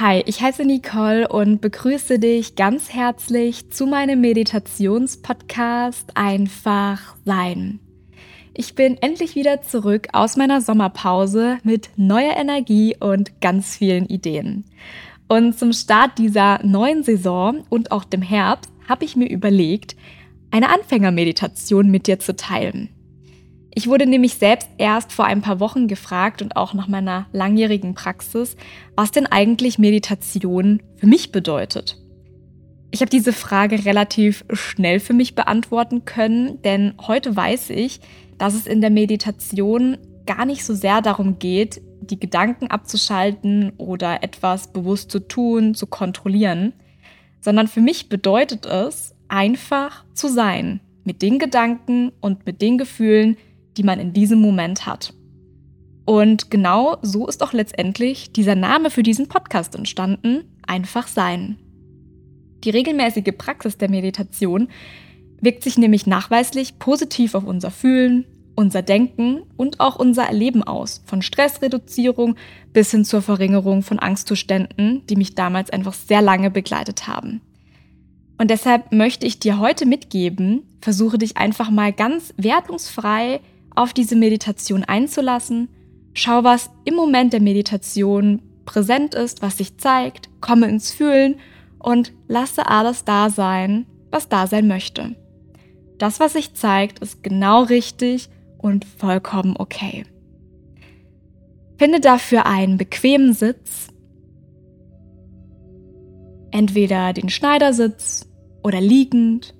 Hi, ich heiße Nicole und begrüße dich ganz herzlich zu meinem Meditationspodcast Einfach Sein. Ich bin endlich wieder zurück aus meiner Sommerpause mit neuer Energie und ganz vielen Ideen. Und zum Start dieser neuen Saison und auch dem Herbst habe ich mir überlegt, eine Anfängermeditation mit dir zu teilen. Ich wurde nämlich selbst erst vor ein paar Wochen gefragt und auch nach meiner langjährigen Praxis, was denn eigentlich Meditation für mich bedeutet. Ich habe diese Frage relativ schnell für mich beantworten können, denn heute weiß ich, dass es in der Meditation gar nicht so sehr darum geht, die Gedanken abzuschalten oder etwas bewusst zu tun, zu kontrollieren, sondern für mich bedeutet es, einfach zu sein mit den Gedanken und mit den Gefühlen, die man in diesem Moment hat. Und genau so ist auch letztendlich dieser Name für diesen Podcast entstanden, einfach sein. Die regelmäßige Praxis der Meditation wirkt sich nämlich nachweislich positiv auf unser Fühlen, unser Denken und auch unser Erleben aus, von Stressreduzierung bis hin zur Verringerung von Angstzuständen, die mich damals einfach sehr lange begleitet haben. Und deshalb möchte ich dir heute mitgeben, versuche dich einfach mal ganz wertungsfrei auf diese Meditation einzulassen. Schau, was im Moment der Meditation präsent ist, was sich zeigt, komme ins Fühlen und lasse alles da sein, was da sein möchte. Das, was sich zeigt, ist genau richtig und vollkommen okay. Finde dafür einen bequemen Sitz, entweder den Schneidersitz oder liegend,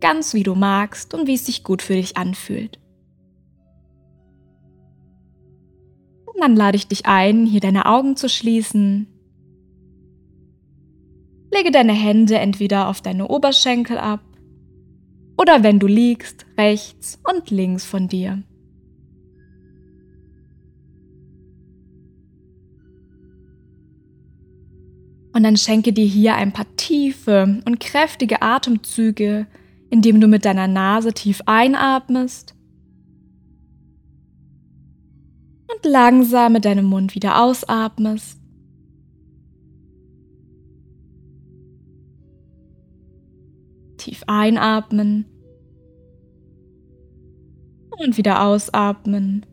ganz wie du magst und wie es sich gut für dich anfühlt. Dann lade ich dich ein, hier deine Augen zu schließen. Lege deine Hände entweder auf deine Oberschenkel ab oder wenn du liegst, rechts und links von dir. Und dann schenke dir hier ein paar tiefe und kräftige Atemzüge, indem du mit deiner Nase tief einatmest und langsam mit deinem Mund wieder ausatmest. Tief einatmen und wieder ausatmen.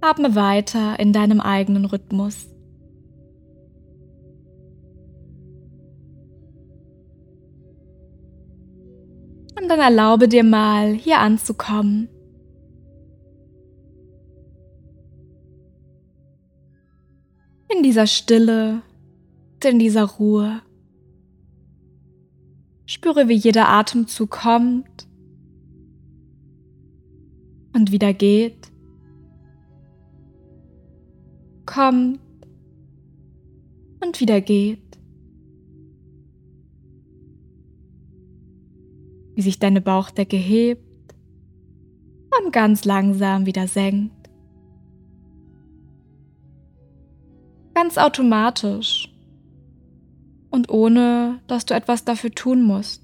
Atme weiter in deinem eigenen Rhythmus. Und dann erlaube dir mal, hier anzukommen. In dieser Stille, in dieser Ruhe. Spüre, wie jeder Atemzug kommt und wieder geht, kommt und wieder geht. Wie sich deine Bauchdecke hebt und ganz langsam wieder senkt. Ganz automatisch. Und ohne, dass du etwas dafür tun musst.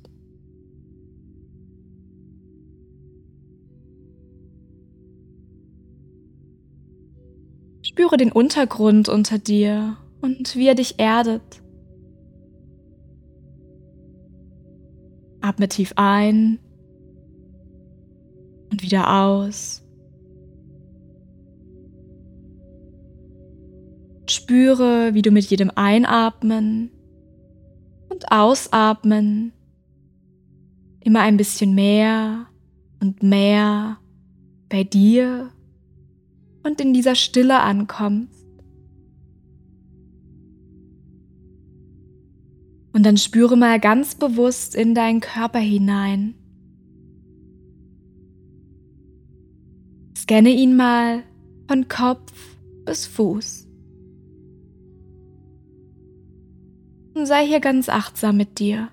Spüre den Untergrund unter dir und wie er dich erdet. Atme tief ein und wieder aus. Spüre, wie du mit jedem Einatmen und Ausatmen immer ein bisschen mehr und mehr bei dir und in dieser Stille ankommst. Und dann spüre mal ganz bewusst in deinen Körper hinein. Scanne ihn mal von Kopf bis Fuß. Und sei hier ganz achtsam mit dir.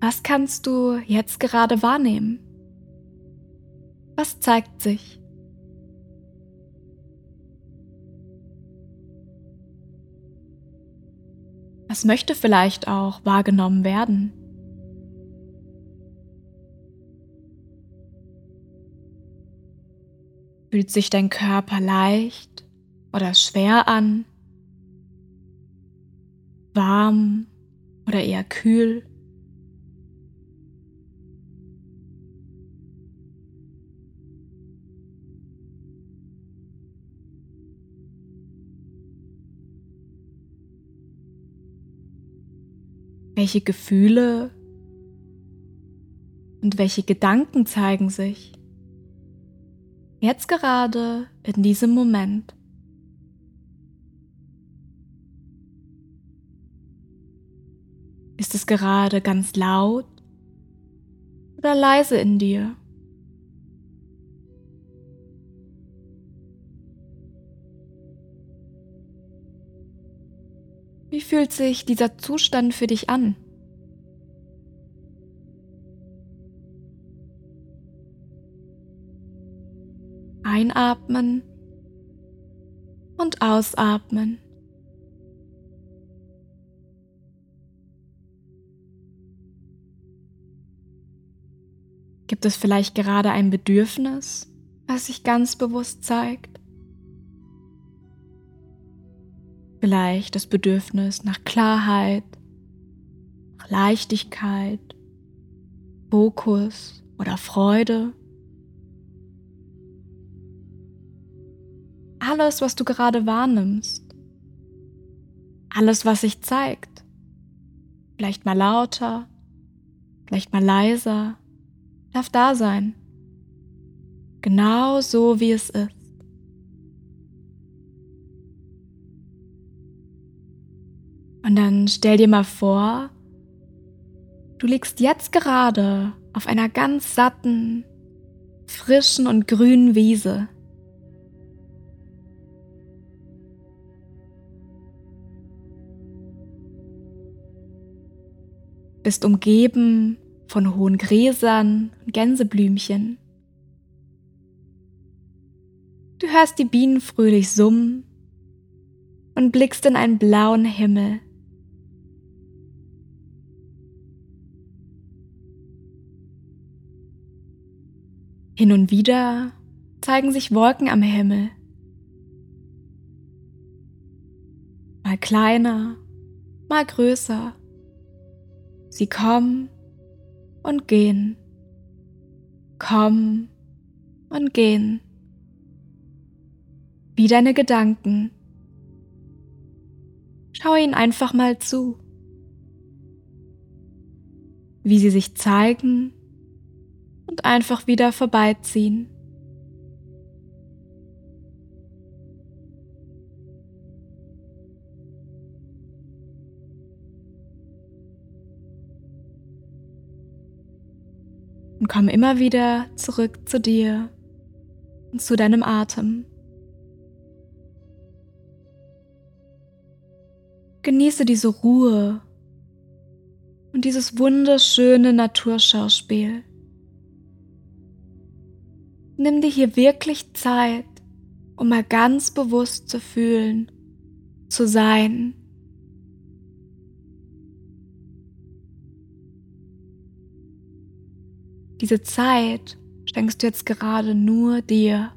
Was kannst du jetzt gerade wahrnehmen? Was zeigt sich? Was möchte vielleicht auch wahrgenommen werden? Fühlt sich dein Körper leicht oder schwer an? Warm oder eher kühl? Welche Gefühle und welche Gedanken zeigen sich jetzt gerade in diesem Moment? Ist es gerade ganz laut oder leise in dir? Wie fühlt sich dieser Zustand für dich an? Einatmen und ausatmen. Gibt es vielleicht gerade ein Bedürfnis, was sich ganz bewusst zeigt? Vielleicht das Bedürfnis nach Klarheit, nach Leichtigkeit, Fokus oder Freude. Alles, was du gerade wahrnimmst. Alles, was sich zeigt. Vielleicht mal lauter, vielleicht mal leiser, darf da sein. Genau so, wie es ist. Und dann stell dir mal vor, du liegst jetzt gerade auf einer ganz satten, frischen und grünen Wiese. Bist umgeben von hohen Gräsern und Gänseblümchen. Du hörst die Bienen fröhlich summen und blickst in einen blauen Himmel. Hin und wieder zeigen sich Wolken am Himmel. Mal kleiner, mal größer. Sie kommen und gehen, kommen und gehen. Wie deine Gedanken. Schau ihnen einfach mal zu, wie sie sich zeigen einfach wieder vorbeiziehen. Und komm immer wieder zurück zu dir und zu deinem Atem. Genieße diese Ruhe und dieses wunderschöne Naturschauspiel. Nimm dir hier wirklich Zeit, um mal ganz bewusst zu fühlen, zu sein. Diese Zeit schenkst du jetzt gerade nur dir.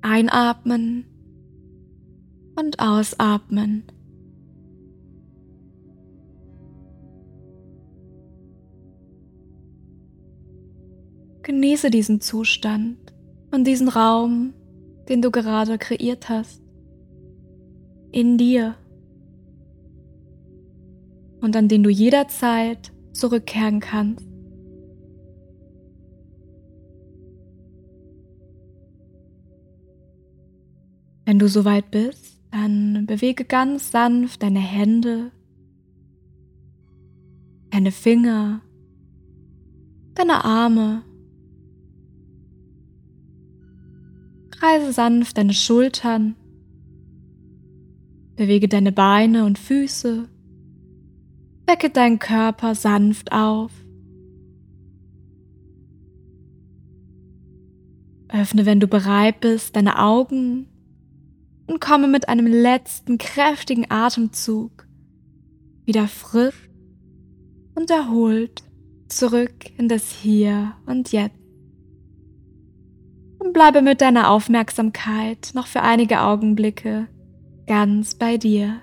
Einatmen und ausatmen. Genieße diesen Zustand und diesen Raum, den du gerade kreiert hast, in dir und an den du jederzeit zurückkehren kannst. Wenn du soweit bist, dann bewege ganz sanft deine Hände, deine Finger, deine Arme Kreise sanft deine Schultern. Bewege deine Beine und Füße. Wecke deinen Körper sanft auf. Öffne, wenn du bereit bist, deine Augen und komme mit einem letzten kräftigen Atemzug wieder frisch und erholt zurück in das Hier und Jetzt. Bleibe mit deiner Aufmerksamkeit noch für einige Augenblicke ganz bei dir.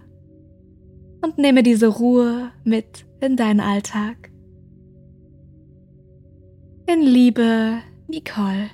Und nehme diese Ruhe mit in deinen Alltag. In Liebe, Nicole.